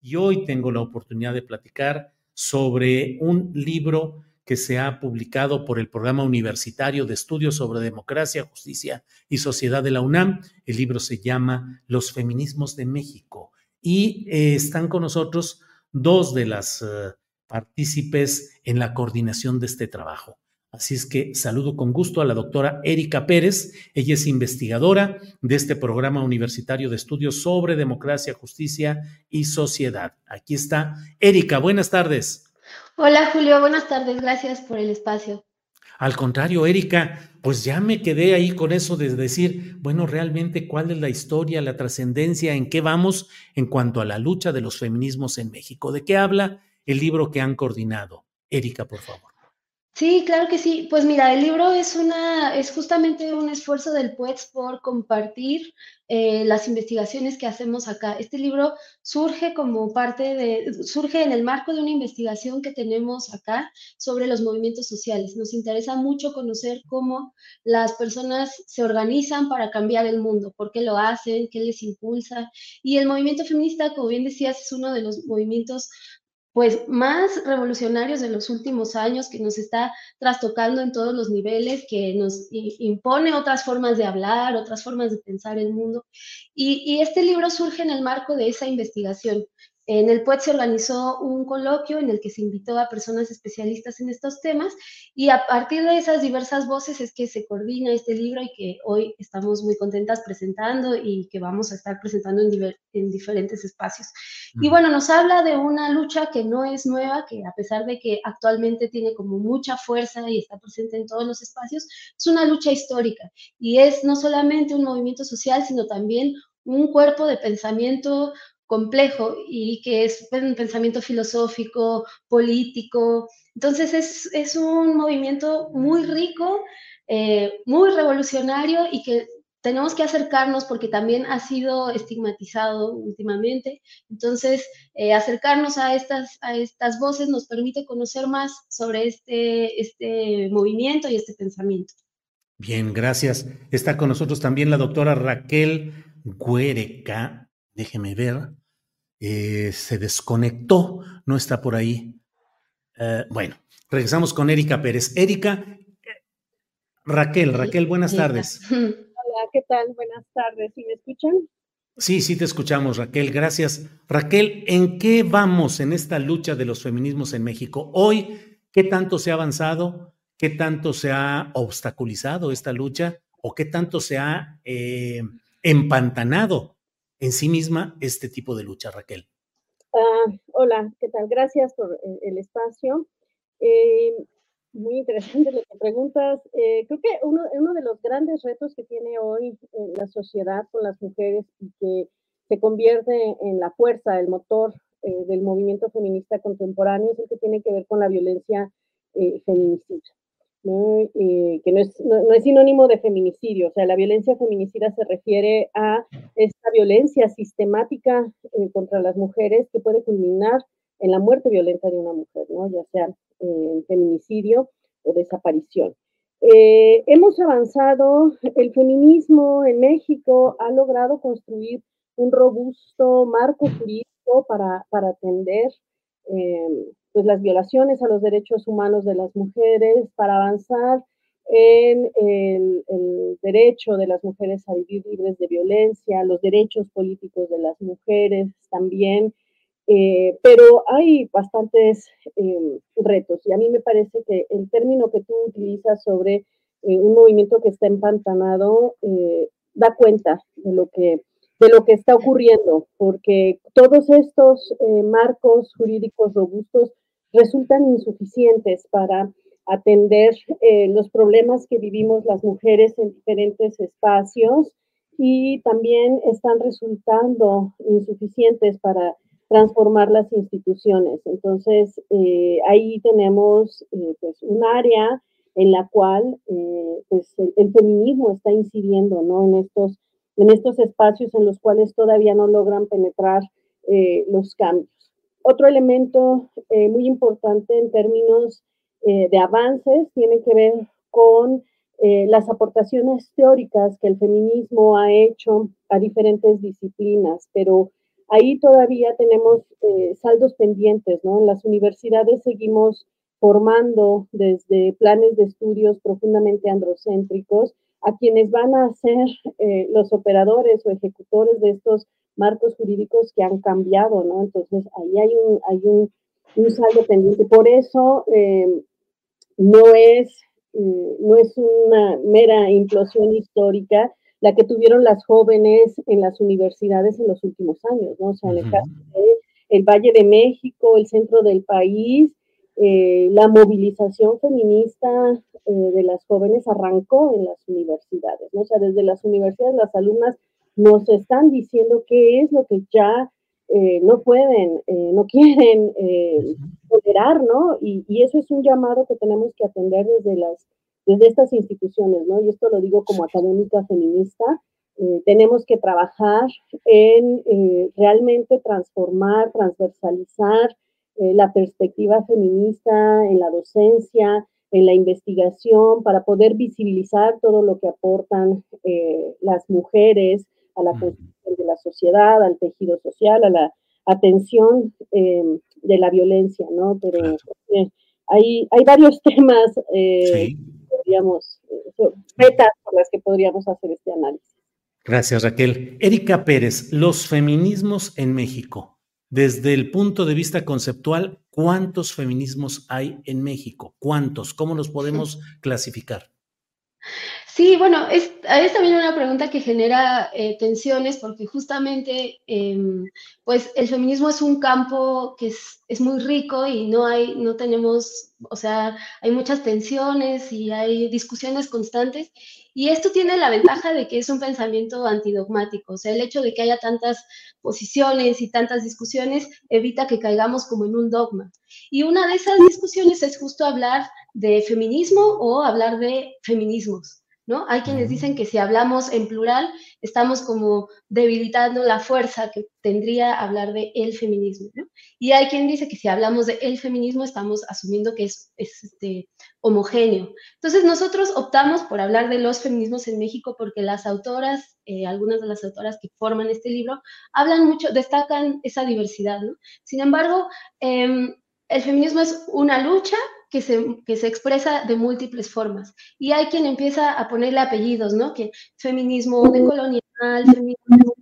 Y hoy tengo la oportunidad de platicar sobre un libro que se ha publicado por el Programa Universitario de Estudios sobre Democracia, Justicia y Sociedad de la UNAM. El libro se llama Los Feminismos de México. Y eh, están con nosotros dos de las eh, partícipes en la coordinación de este trabajo. Así es que saludo con gusto a la doctora Erika Pérez. Ella es investigadora de este programa universitario de estudios sobre democracia, justicia y sociedad. Aquí está. Erika, buenas tardes. Hola Julio, buenas tardes. Gracias por el espacio. Al contrario, Erika, pues ya me quedé ahí con eso de decir, bueno, realmente cuál es la historia, la trascendencia, en qué vamos en cuanto a la lucha de los feminismos en México. ¿De qué habla el libro que han coordinado? Erika, por favor. Sí, claro que sí. Pues mira, el libro es una, es justamente un esfuerzo del PUEX por compartir eh, las investigaciones que hacemos acá. Este libro surge como parte de, surge en el marco de una investigación que tenemos acá sobre los movimientos sociales. Nos interesa mucho conocer cómo las personas se organizan para cambiar el mundo, por qué lo hacen, qué les impulsa. Y el movimiento feminista, como bien decías, es uno de los movimientos pues más revolucionarios de los últimos años, que nos está trastocando en todos los niveles, que nos impone otras formas de hablar, otras formas de pensar el mundo. Y, este libro surge en el marco de esa investigación. En el PUET se organizó un coloquio en el que se invitó a personas especialistas en estos temas y a partir de esas diversas voces es que se coordina este libro y que hoy estamos muy contentas presentando y que vamos a estar presentando en, en diferentes espacios. Y bueno, nos habla de una lucha que no es nueva, que a pesar de que actualmente tiene como mucha fuerza y está presente en todos los espacios, es una lucha histórica y es no solamente un movimiento social, sino también un cuerpo de pensamiento complejo y que es un pensamiento filosófico, político. Entonces es, es un movimiento muy rico, eh, muy revolucionario y que tenemos que acercarnos porque también ha sido estigmatizado últimamente. Entonces, eh, acercarnos a estas, a estas voces nos permite conocer más sobre este, este movimiento y este pensamiento. Bien, gracias. Está con nosotros también la doctora Raquel Guereca. Déjeme ver. Eh, se desconectó, no está por ahí. Eh, bueno, regresamos con Erika Pérez. Erika, Raquel, Raquel, buenas tardes. Hola, ¿qué tal? Buenas tardes. ¿Sí me escuchan? Sí, sí te escuchamos, Raquel. Gracias. Raquel, ¿en qué vamos en esta lucha de los feminismos en México? Hoy, ¿qué tanto se ha avanzado? ¿Qué tanto se ha obstaculizado esta lucha? ¿O qué tanto se ha eh, empantanado en sí misma este tipo de lucha, Raquel? Uh, hola, ¿qué tal? Gracias por el, espacio. Eh, muy interesante lo que preguntas. Eh, creo que uno, uno, de los grandes retos que tiene hoy la sociedad con las mujeres y que se convierte en la fuerza, el motor eh, del movimiento feminista contemporáneo es el que tiene que ver con la violencia eh, feminicida. Eh, que no es, no, es, sinónimo de feminicidio, o sea, la violencia feminicida se refiere a esta violencia sistemática eh, contra las mujeres que puede culminar en la muerte violenta de una mujer, ¿no? ya sea en feminicidio o desaparición. Eh, hemos avanzado, el feminismo en México ha logrado construir un robusto marco jurídico para, para atender pues las violaciones a los derechos humanos de las mujeres, para avanzar en el, derecho de las mujeres a vivir libres de violencia, los derechos políticos de las mujeres también, eh, pero hay bastantes eh, retos. Y a mí me parece que el término que tú utilizas sobre eh, un movimiento que está empantanado da cuenta de lo que de lo que está ocurriendo, porque todos estos marcos jurídicos robustos resultan insuficientes para atender eh, los problemas que vivimos las mujeres en diferentes espacios y también están resultando insuficientes para transformar las instituciones. Entonces, eh, ahí tenemos eh, pues un área en la cual pues el, el, feminismo está incidiendo ¿no? en, estos, en estos espacios en los cuales todavía no logran penetrar los cambios. Otro elemento eh, muy importante en términos eh, de avances tiene que ver con eh, las aportaciones teóricas que el feminismo ha hecho a diferentes disciplinas, pero ahí todavía tenemos saldos pendientes, ¿no? En las universidades seguimos formando desde planes de estudios profundamente androcéntricos a quienes van a ser los operadores o ejecutores de estos marcos jurídicos que han cambiado, ¿no? Entonces, ahí hay un, hay un, un saldo pendiente. Por eso, eh, no, es, mm, no es una mera implosión histórica la que tuvieron las jóvenes en las universidades en los últimos años, ¿no? O sea, en el caso del Valle de México, el centro del país, eh, la movilización feminista eh, de las jóvenes arrancó en las universidades, ¿no? O sea, desde las universidades las alumnas nos están diciendo qué es lo que ya eh, no pueden, eh, no quieren eh, tolerar, ¿no? Y, eso es un llamado que tenemos que atender desde, las, desde estas instituciones, ¿no? Y esto lo digo como académica feminista. tenemos que trabajar en realmente transformar, transversalizar la perspectiva feminista en la docencia, en la investigación, para poder visibilizar todo lo que aportan las mujeres, a la construcción de la sociedad, al tejido social, a la atención em, de la violencia, ¿no? Pero eh, hay, hay varios temas, eh, podríamos, eh, metas por las que podríamos hacer este análisis. Gracias, Raquel. Erika Pérez, los feminismos en México. Desde el punto de vista conceptual, ¿cuántos feminismos hay en México? ¿Cuántos? ¿Cómo los podemos clasificar? Sí, bueno, es, también una pregunta que genera eh, tensiones porque justamente em, pues el feminismo es un campo que es, es, muy rico y no hay, no tenemos, o sea, hay muchas tensiones y hay discusiones constantes y esto tiene la ventaja de que es un pensamiento antidogmático, o sea, el hecho de que haya tantas posiciones y tantas discusiones evita que caigamos como en un dogma. Y una de esas discusiones es justo hablar de feminismo o hablar de feminismos. ¿No? Hay quienes dicen que si hablamos en plural, estamos como debilitando la fuerza que tendría hablar de el feminismo, Y hay quien dice que si hablamos de el feminismo, estamos asumiendo que es, este, homogéneo. Entonces, nosotros optamos por hablar de los feminismos en México porque las autoras, eh, algunas de las autoras que forman este libro, hablan mucho, destacan esa diversidad, Sin embargo, em, el feminismo es una lucha que se, que se expresa de múltiples formas. Y hay quien empieza a ponerle apellidos, ¿no? Que feminismo decolonial, feminismo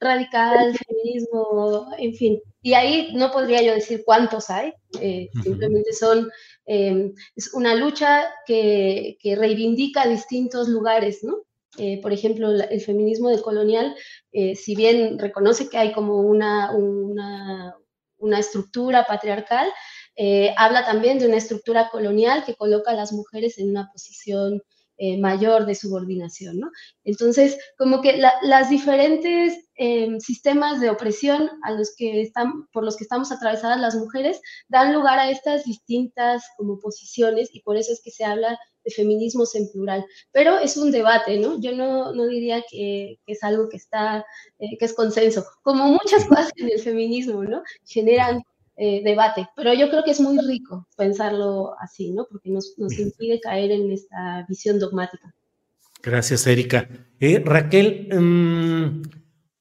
radical, feminismo, en fin. Y ahí no podría yo decir cuántos hay, eh, simplemente son, eh, es una lucha que, que, reivindica distintos lugares, ¿no? Eh, por ejemplo, el feminismo decolonial, si bien reconoce que hay como una, una, una estructura patriarcal, habla también de una estructura colonial que coloca a las mujeres en una posición eh, mayor de subordinación, ¿no? Entonces, como que las diferentes em, sistemas de opresión a los que están, por los que estamos atravesadas las mujeres dan lugar a estas distintas como posiciones y por eso es que se habla de feminismos en plural. Pero es un debate, ¿no? Yo no, no diría que, es algo que está, eh, que es consenso. Como muchas cosas en el feminismo, ¿no? Generan eh, debate, pero yo creo que es muy rico pensarlo así, ¿no? Porque nos, impide caer en esta visión dogmática. Gracias, Erika. Eh, Raquel, mm,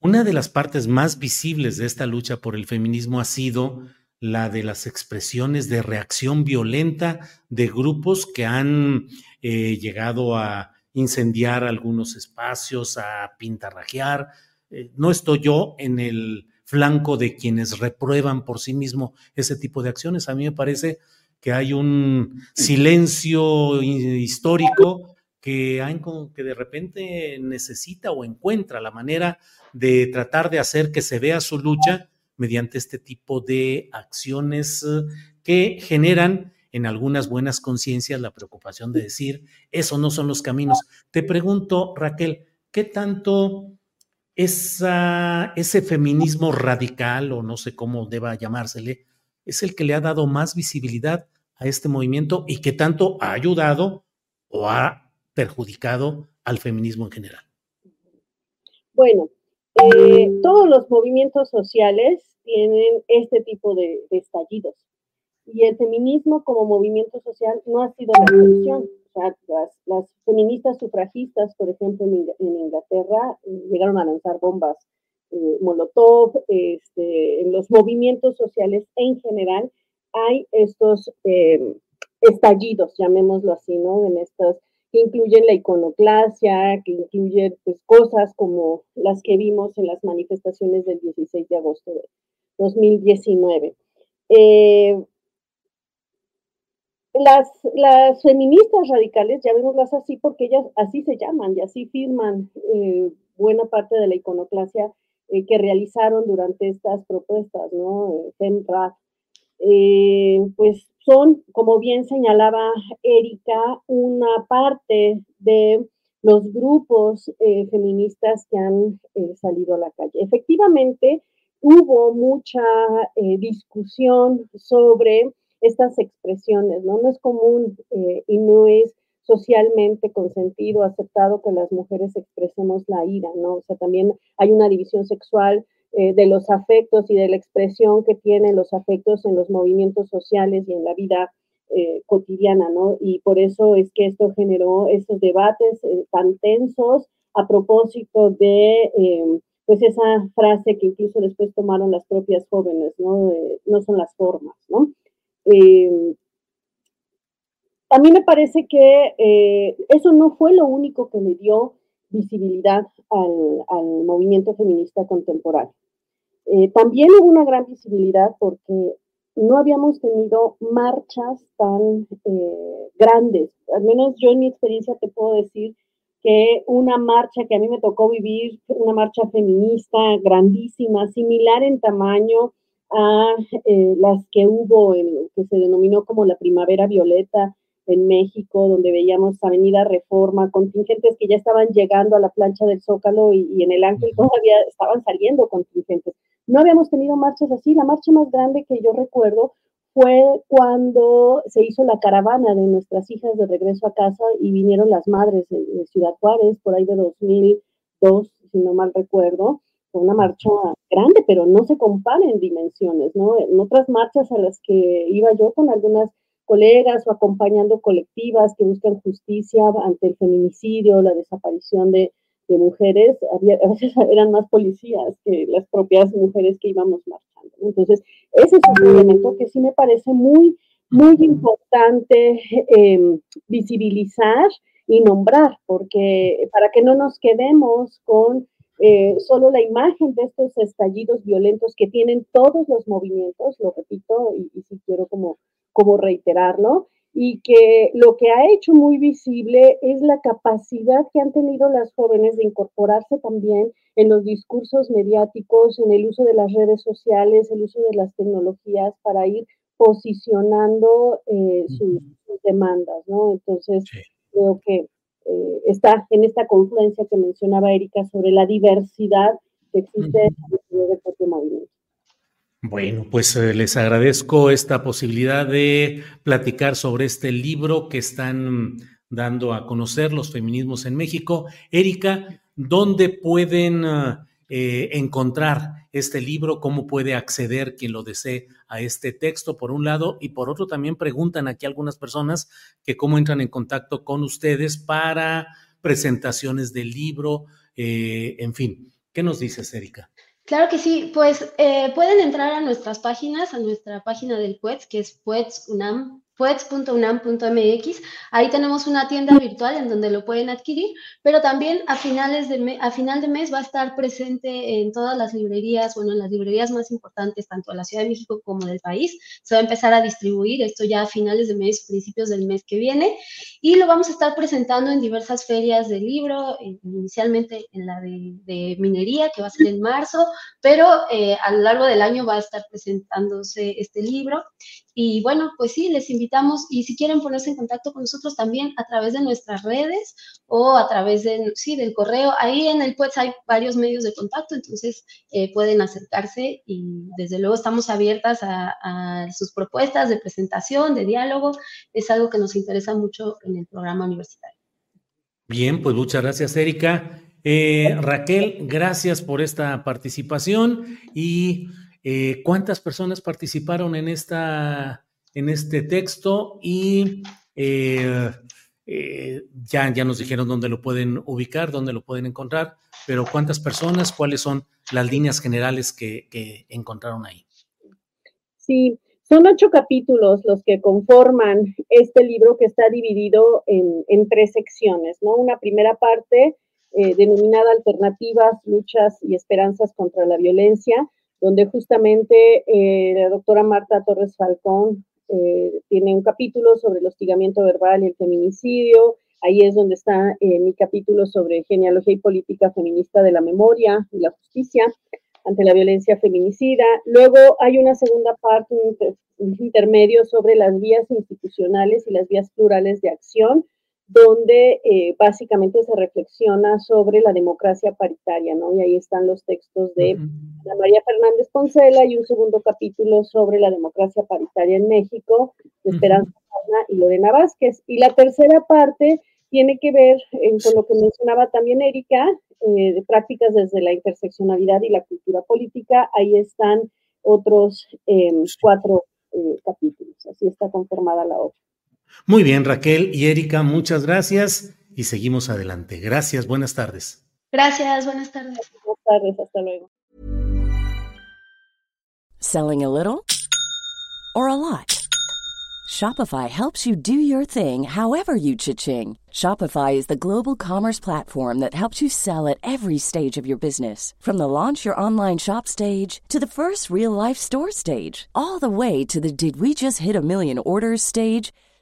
una de las partes más visibles de esta lucha por el feminismo ha sido la de las expresiones de reacción violenta de grupos que han eh, llegado a incendiar algunos espacios, a pintarrajear. no estoy yo en el flanco de quienes reprueban por sí mismo ese tipo de acciones. A mí me parece que hay un silencio histórico que, hay, que de repente necesita o encuentra la manera de tratar de hacer que se vea su lucha mediante este tipo de acciones eh, que generan en algunas buenas conciencias la preocupación de decir, eso no son los caminos. Te pregunto, Raquel, ¿qué tanto esa, ese feminismo radical, o no sé cómo deba llamársele, es el que le ha dado más visibilidad a este movimiento y que tanto ha ayudado o ha perjudicado al feminismo en general. Bueno, eh, todos los movimientos sociales tienen este tipo de, de, estallidos y el feminismo como movimiento social no ha sido la excepción las, feministas sufragistas, por ejemplo, en, Inglaterra, llegaron a lanzar bombas eh, Molotov, este, en los movimientos sociales en general hay estos em, estallidos, llamémoslo así, ¿no? En estas que incluyen la iconoclasia, que incluyen pues, cosas como las que vimos en las manifestaciones del 16 de agosto de 2019. Eh, las, las feministas radicales, ya las así porque ellas así se llaman y así firman eh, buena parte de la iconoclasia eh, que realizaron durante estas propuestas, ¿no? Eh, pues son, como bien señalaba Erika, una parte de los grupos feministas que han salido a la calle. Efectivamente, hubo mucha discusión sobre estas expresiones, ¿no? No es común eh, y no es socialmente consentido, aceptado que las mujeres expresemos la ira, ¿no? O sea, también hay una división sexual eh, de los afectos y de la expresión que tienen los afectos en los movimientos sociales y en la vida eh, cotidiana, ¿no? Y por eso es que esto generó esos debates tan tensos a propósito de, pues, esa frase que incluso después tomaron las propias jóvenes, ¿no? no son las formas, ¿no? Eh, a mí me parece que eh, eso no fue lo único que le dio visibilidad al, movimiento feminista contemporáneo. Eh, también hubo una gran visibilidad porque no habíamos tenido marchas tan grandes. Al menos yo en mi experiencia te puedo decir que una marcha que a mí me tocó vivir, una marcha feminista grandísima, similar en tamaño, a eh, las que hubo, en, que se denominó como la Primavera Violeta en México, donde veíamos Avenida Reforma, contingentes que ya estaban llegando a la plancha del Zócalo y, en el Ángel todavía estaban saliendo contingentes. No habíamos tenido marchas así. La marcha más grande que yo recuerdo fue cuando se hizo la caravana de nuestras hijas de regreso a casa y vinieron las madres de Ciudad Juárez por ahí de 2002, si no mal recuerdo una marcha grande, pero no se compara en dimensiones, ¿no? En otras marchas a las que iba yo con algunas colegas o acompañando colectivas que buscan justicia ante el feminicidio, la desaparición de, mujeres, había, a veces eran más policías que las propias mujeres que íbamos marchando. Entonces, ese es un elemento que sí me parece muy, muy importante em, visibilizar y nombrar, porque para que no nos quedemos con eh, solo la imagen de estos estallidos violentos que tienen todos los movimientos, lo repito y, y si quiero como, como reiterarlo, y que lo que ha hecho muy visible es la capacidad que han tenido las jóvenes de incorporarse también en los discursos mediáticos, en el uso de las redes sociales, el uso de las tecnologías para ir posicionando eh, sus, demandas, ¿no? Entonces, creo que eh, está en esta confluencia que mencionaba Erika sobre la diversidad que existe en el propio movimiento. Bueno, pues eh, les agradezco esta posibilidad de platicar sobre este libro que están dando a conocer los feminismos en México. Erika, ¿dónde pueden eh, encontrar este libro? ¿Cómo puede acceder quien lo desee a este texto, por un lado? Y por otro, también preguntan aquí algunas personas que cómo entran en contacto con ustedes para presentaciones del libro, eh, en fin. ¿Qué nos dices, Erika? Claro que sí, pues eh, pueden entrar a nuestras páginas, a nuestra página del PUETS, que es PUETS-UNAM puets.unam.mx. Ahí tenemos una tienda virtual en donde lo pueden adquirir, pero también a, finales de a final de mes va a estar presente en todas las librerías, bueno, en las librerías más importantes, tanto de la Ciudad de México como del país. Se va a empezar a distribuir esto ya a finales de mes, principios del mes que viene, y lo vamos a estar presentando en diversas ferias de libro, inicialmente en la de, minería, que va a ser en marzo, pero eh, a lo largo del año va a estar presentándose este libro. Y bueno, pues sí, les invitamos y si quieren ponerse en contacto con nosotros también a través de nuestras redes o a través de, sí, del correo. Ahí en el pues hay varios medios de contacto, entonces eh, pueden acercarse y desde luego estamos abiertas a, sus propuestas de presentación, de diálogo. Es algo que nos interesa mucho en el programa universitario. Bien, pues muchas gracias, Erika. Eh, Raquel, gracias por esta participación y eh, ¿Cuántas personas participaron en, esta, en este texto? Y eh, eh, ya, ya nos dijeron dónde lo pueden ubicar, dónde lo pueden encontrar, pero ¿cuántas personas? ¿Cuáles son las líneas generales que, encontraron ahí? Sí, son ocho capítulos los que conforman este libro que está dividido en, tres secciones, ¿no? Una primera parte denominada Alternativas, Luchas y Esperanzas contra la Violencia, donde justamente eh, la doctora Marta Torres Falcón eh, tiene un capítulo sobre el hostigamiento verbal y el feminicidio. Ahí es donde está eh, mi capítulo sobre genealogía y política feminista de la memoria y la justicia ante la violencia feminicida. Luego hay una segunda parte, un intermedio sobre las vías institucionales y las vías plurales de acción, donde eh, básicamente se reflexiona sobre la democracia paritaria, ¿no? Y ahí están los textos de Ana María Fernández Poncela y un segundo capítulo sobre la democracia paritaria en México, de Esperanza y Lorena Vázquez. Y la tercera parte tiene que ver eh, con lo que mencionaba también Erika, eh, de prácticas desde la interseccionalidad y la cultura política. Ahí están otros em, cuatro capítulos. Así está conformada la obra. Muy bien, Raquel y Erika, muchas gracias y seguimos adelante. Gracias, buenas tardes. Gracias, buenas tardes. Buenas tardes, hasta luego. Selling a little or a lot? Shopify helps you do your thing however you cha-ching. Shopify is the global commerce platform that helps you sell at every stage of your business. From the launch your online shop stage to the first real life store stage, all the way to the did we just hit a million orders stage.